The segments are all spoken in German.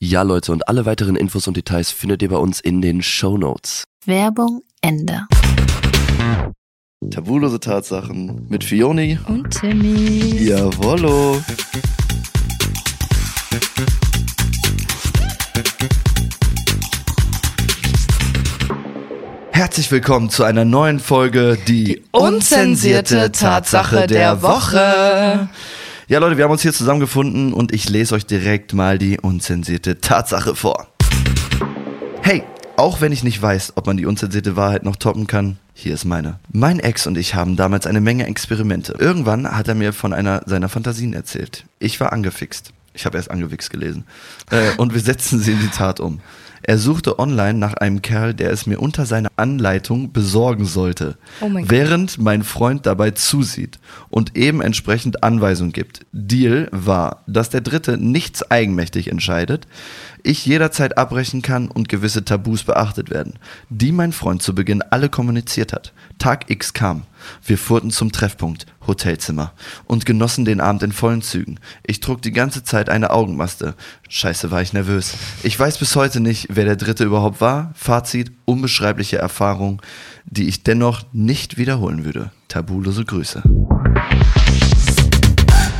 Ja, Leute, und alle weiteren Infos und Details findet ihr bei uns in den Show Notes. Werbung Ende. Tabulose Tatsachen mit Fioni. Und Timmy. Jawollo. Herzlich willkommen zu einer neuen Folge, die unzensierte Tatsache der Woche. Ja, Leute, wir haben uns hier zusammengefunden und ich lese euch direkt mal die unzensierte Tatsache vor. Hey, auch wenn ich nicht weiß, ob man die unzensierte Wahrheit noch toppen kann, hier ist meine. Mein Ex und ich haben damals eine Menge Experimente. Irgendwann hat er mir von einer seiner Fantasien erzählt. Ich war angefixt. Ich habe erst angewichst gelesen. Äh, und wir setzten sie in die Tat um. Er suchte online nach einem Kerl, der es mir unter seiner Anleitung besorgen sollte, Oh mein Gott. während mein Freund dabei zusieht und eben entsprechend Anweisungen gibt. Deal war, dass der Dritte nichts eigenmächtig entscheidet, ich jederzeit abbrechen kann und gewisse Tabus beachtet werden, die mein Freund zu Beginn alle kommuniziert hat. Tag X kam. Wir fuhrten zum Treffpunkt, Hotelzimmer, und genossen den Abend in vollen Zügen. Ich trug die ganze Zeit eine Augenmaske. Scheiße, war ich nervös. Ich weiß bis heute nicht, wer der Dritte überhaupt war. Fazit, unbeschreibliche Erfahrung, die ich dennoch nicht wiederholen würde. Tabulose Grüße.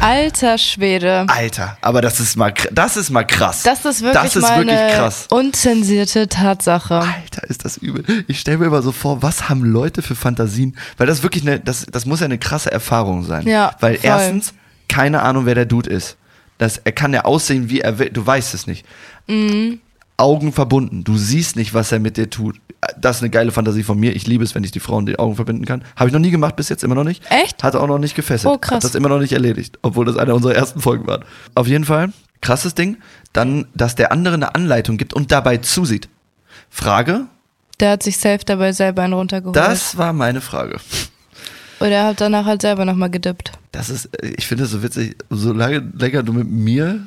Alter Schwede. Alter, aber das ist mal, das ist mal krass. Das ist wirklich das ist wirklich krass. unzensierte Tatsache. Alter, ist das übel. Ich stelle mir immer so vor, was haben Leute für Fantasien? Weil das wirklich eine, das, das muss ja eine krasse Erfahrung sein. Ja, Weil voll. erstens, keine Ahnung, wer der Dude ist. Das, er kann ja aussehen, wie er will. Du weißt es nicht. Mhm. Augen verbunden. Du siehst nicht, was er mit dir tut. Das ist eine geile Fantasie von mir. Ich liebe es, wenn ich die Frauen die Augen verbinden kann. Habe ich noch nie gemacht, bis jetzt immer noch nicht. Echt? Hat auch noch nicht gefesselt. Oh, krass. Hat das immer noch nicht erledigt, obwohl das eine unserer ersten Folgen war. Auf jeden Fall, krasses Ding. Dann, dass der andere eine Anleitung gibt und dabei zusieht. Frage, Der hat sich safe dabei selber einen runtergeholt. das war meine Frage. Oder er hat danach halt selber nochmal gedippt. Das ist, ich finde es so witzig, solange länger du mit mir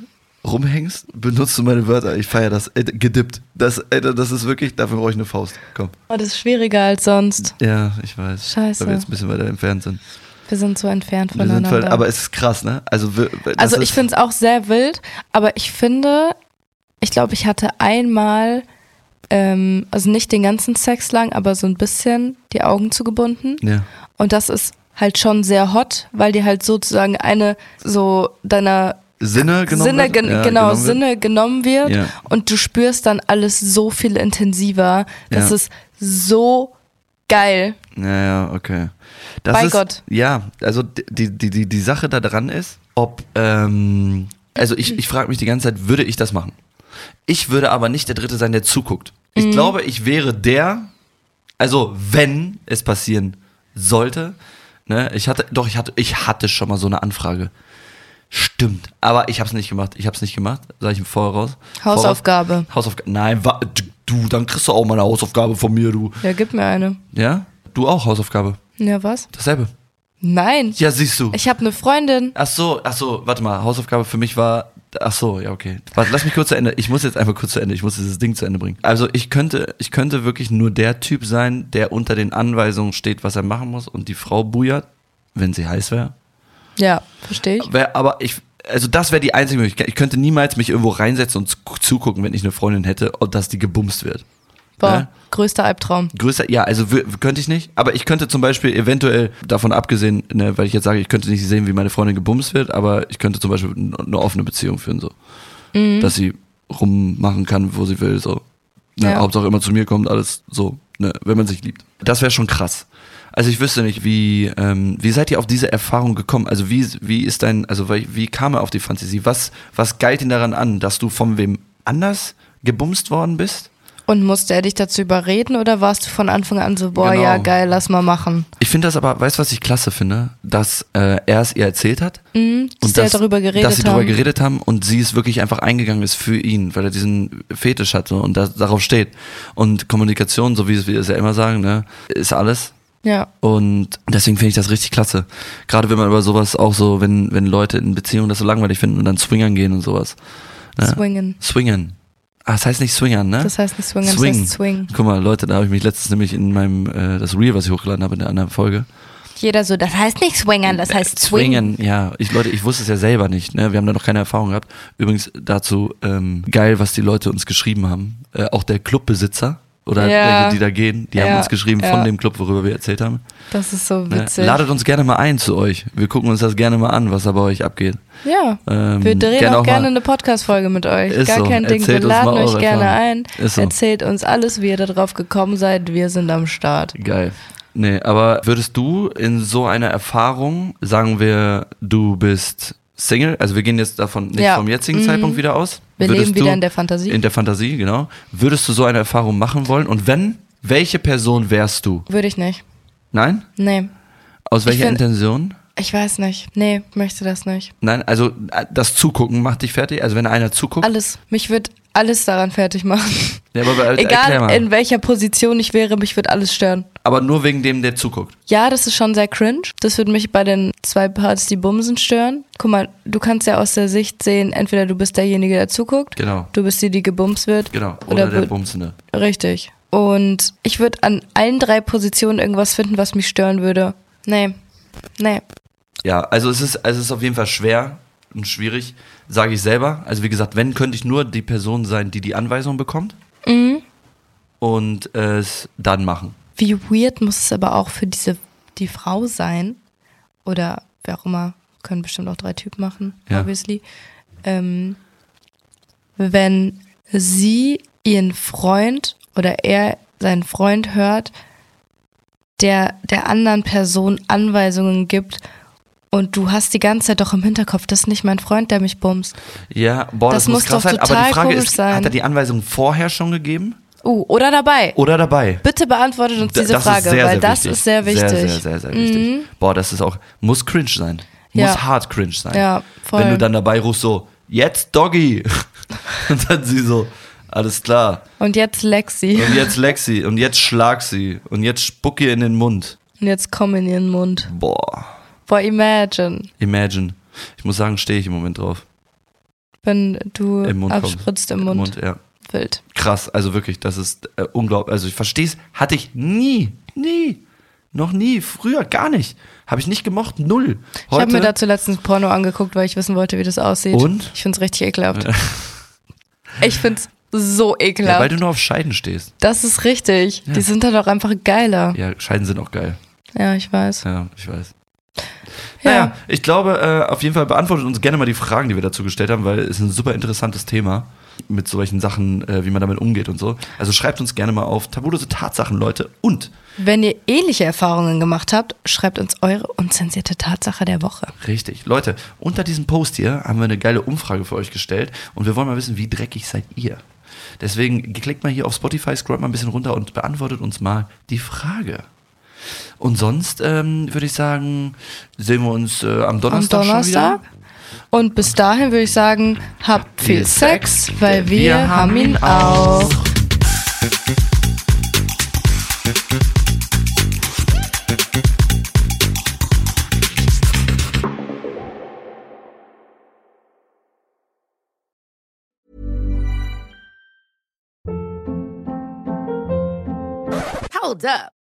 rumhängst, benutzt du meine Wörter. Ich feiere das. Äh, gedippt. Das, äh, das ist wirklich, dafür brauche ich eine Faust. Komm. Oh, das ist schwieriger als sonst. Ja, ich weiß. Scheiße. Weil wir jetzt ein bisschen weiter entfernt sind. Wir sind so entfernt voneinander. voll, aber es ist krass, ne? Also, wir- das also ich finde es auch sehr wild, aber ich finde, ich glaube, ich hatte einmal, ähm, also nicht den ganzen Sex lang, aber so ein bisschen die Augen zugebunden. Ja. Und das ist halt schon sehr hot, weil dir halt sozusagen eine so deiner Sinne genommen Sinne, wird? gen Ja, genau, genommen wird. Sinne genommen wird Ja. und du spürst dann alles so viel intensiver. Das Ja. ist so geil. Ja, ja, okay. Das Bei ist, Gott. Ja, also die, die, die, die Sache da dran ist, ob, ähm, also ich, ich frage mich die ganze Zeit, würde ich das machen? Ich würde aber nicht der Dritte sein, der zuguckt. Ich Mhm. glaube, ich wäre der, also wenn es passieren sollte, Ne? Ich hatte, doch, ich hatte, ich hatte schon mal so eine Anfrage. Stimmt. Aber ich hab's nicht gemacht. Ich hab's nicht gemacht. Sag ich im Vorher raus. Hausaufgabe. Voraus. Hausaufgabe. Nein, du, dann kriegst du auch mal eine Hausaufgabe von mir, du. Ja, gib mir eine. Ja? Du auch Hausaufgabe. Ja, was? Dasselbe. Nein. Ja, siehst du. Ich habe eine Freundin. Ach so, ach so, warte mal. Hausaufgabe für mich war. Ach so, ja, okay. Warte, lass mich kurz zu Ende. Ich muss jetzt einfach kurz zu Ende. Ich muss dieses Ding zu Ende bringen. Also ich könnte, ich könnte wirklich nur der Typ sein, der unter den Anweisungen steht, was er machen muss und die Frau bujert, wenn sie heiß wäre. Ja, verstehe ich. Wär, aber ich, also das wäre die einzige Möglichkeit. Ich könnte niemals mich irgendwo reinsetzen und zu- zugucken, wenn ich eine Freundin hätte und dass die gebumst wird. Boah, Ne? größter Albtraum. Größer, ja, also könnte ich nicht. Aber ich könnte zum Beispiel eventuell, davon abgesehen, ne, weil ich jetzt sage, ich könnte nicht sehen, wie meine Freundin gebumst wird, aber ich könnte zum Beispiel eine offene Beziehung führen, so. Dass sie rummachen kann, wo sie will, so. Ne, Ja. Hauptsache immer zu mir kommt, alles so, ne, wenn man sich liebt. Das wäre schon krass. Also ich wüsste nicht, wie, ähm, wie seid ihr auf diese Erfahrung gekommen? Also wie, wie ist dein, also wie, wie kam er auf die Fantasie? Was, was galt ihn daran an, dass du von wem anders gebumst worden bist? Und musste er dich dazu überreden oder warst du von Anfang an so, boah, Genau. ja, geil, lass mal machen? Ich finde das aber, weißt du, was ich klasse finde? Dass äh, er es ihr erzählt hat. Mhm, dass die halt darüber geredet dass sie haben. darüber geredet haben und sie es wirklich einfach eingegangen ist für ihn, weil er diesen Fetisch hatte und da, darauf steht. Und Kommunikation, so wie wir es ja immer sagen, ne, ist alles. Ja, Und deswegen finde ich das richtig klasse. Gerade wenn man über sowas auch so, wenn, wenn Leute in Beziehungen das so langweilig finden und dann swingern gehen und sowas. Ne? swingen. Swingen. Ah, das heißt nicht swingern, ne? Das heißt nicht swingen, Swing. das heißt swing. Guck mal, Leute, da habe ich mich letztens nämlich in meinem, äh, das Reel, was ich hochgeladen habe in der anderen Folge, Jeder so, das heißt nicht swingern, das heißt swingen. Swingen, ja. Ich, Leute, ich wusste es ja selber nicht. Ne? Wir haben da noch keine Erfahrung gehabt. Übrigens dazu ähm, geil, was die Leute uns geschrieben haben. Äh, auch der Clubbesitzer oder Ja. welche, die da gehen, die haben Ja, uns geschrieben ja. von dem Club, worüber wir erzählt haben. Das ist so Ne? witzig. Ladet uns gerne mal ein zu euch. Wir gucken uns das gerne mal an, was da bei euch abgeht. ja. Ähm, Wir drehen gerne auch gerne eine Podcast-Folge mit euch. Ist Gar so. kein Ding. Wir Erzählt uns laden euch gerne Erfahrungen. ein. So. Erzählt uns alles, wie ihr da drauf gekommen seid. Wir sind am Start. Geil. Nee, aber würdest du in so einer Erfahrung, sagen wir, du bist Single, also wir gehen jetzt davon nicht Ja. vom jetzigen Mhm. Zeitpunkt wieder aus. Wir Würdest leben wieder du in der Fantasie. In der Fantasie, genau. Würdest du so eine Erfahrung machen wollen? Und wenn, welche Person wärst du? Würde ich nicht. Nein? Nee. Aus welcher find- Intention? Ich weiß nicht. Nee, möchte das nicht. Nein, also äh, das Zugucken macht dich fertig. Also wenn einer zuguckt. Alles. Mich wird alles daran fertig machen. Ja, aber, erklär Egal in welcher Position ich wäre, mich wird alles stören. Aber nur wegen dem, der zuguckt. Ja, das ist schon sehr cringe. Das würde mich bei den zwei Parts, die bumsen, stören. Guck mal, du kannst ja aus der Sicht sehen, entweder du bist derjenige, der zuguckt, Genau. du bist die, die gebumst wird. Genau. Oder, Oder der Bumsende. Richtig. Und ich würde an allen drei Positionen irgendwas finden, was mich stören würde. Nee. Nee. Ja, also es ist, also es ist auf jeden Fall schwer und schwierig, sage ich selber. Also wie gesagt, wenn, könnte ich nur die Person sein, die die Anweisung bekommt Mhm. und es dann machen. Wie weird muss es aber auch für diese, die Frau sein, oder wer auch immer, können bestimmt auch drei Typen machen, Ja. obviously, ähm, wenn sie ihren Freund oder er seinen Freund hört, der der anderen Person Anweisungen gibt und du hast die ganze Zeit doch im Hinterkopf, das ist nicht mein Freund, der mich bumst. Ja, boah, das, Das muss muss krass doch sein. Aber die Frage ist, sein. hat er die Anweisung vorher schon gegeben Uh, oder dabei. oder dabei? Bitte beantwortet uns D- diese Frage, sehr, weil sehr das wichtig. ist sehr wichtig. Sehr, sehr, sehr, sehr wichtig. Boah, das ist auch, muss cringe sein. Muss Ja. hart cringe sein. Ja, voll. Wenn du dann dabei rufst so, jetzt Doggy. und dann sie so, alles klar. Und jetzt Lexi. Und jetzt Lexi. Und jetzt schlag sie. Und jetzt spuck ihr in den Mund. Und jetzt komm in ihren Mund. Boah. Boah, imagine, Imagine. Ich muss sagen, stehe ich im Moment drauf. wenn du Im Mund kommt. abspritzt im Mund. ja. Wild. Krass, also wirklich, das ist äh, unglaublich. Also ich verstehe es, hatte ich nie, nie, noch nie, früher gar nicht. Habe ich nicht gemocht, null. Ich habe mir dazu letztens Porno angeguckt, weil ich wissen wollte, wie das aussieht. Und? Ich find's richtig ekelhaft. ich find's so ja, ekelhaft. weil du nur auf Scheiden stehst. das ist richtig. Die sind halt auch einfach geiler. Ja, Scheiden sind auch geil. Ja, ich weiß. Ja, ich weiß. Ja. Naja, ich glaube, äh, auf jeden Fall beantwortet uns gerne mal die Fragen, die wir dazu gestellt haben, weil es ist ein super interessantes Thema mit solchen Sachen, äh, wie man damit umgeht und so. Also schreibt uns gerne mal auf tabulose Tatsachen, Leute. Und Wenn ihr ähnliche Erfahrungen gemacht habt, schreibt uns eure unzensierte Tatsache der Woche. Richtig. Leute, unter diesem Post hier haben wir eine geile Umfrage für euch gestellt und wir wollen mal wissen, wie dreckig seid ihr. Deswegen klickt mal hier auf Spotify, scrollt mal ein bisschen runter und beantwortet uns mal die Frage. Und sonst ähm, würde ich sagen, sehen wir uns äh, am Am Donnerstag, Donnerstag. schon wieder. Und bis dahin würde ich sagen, habt viel Viel Sex, Sex, weil wir, wir haben ihn auch. Hold up.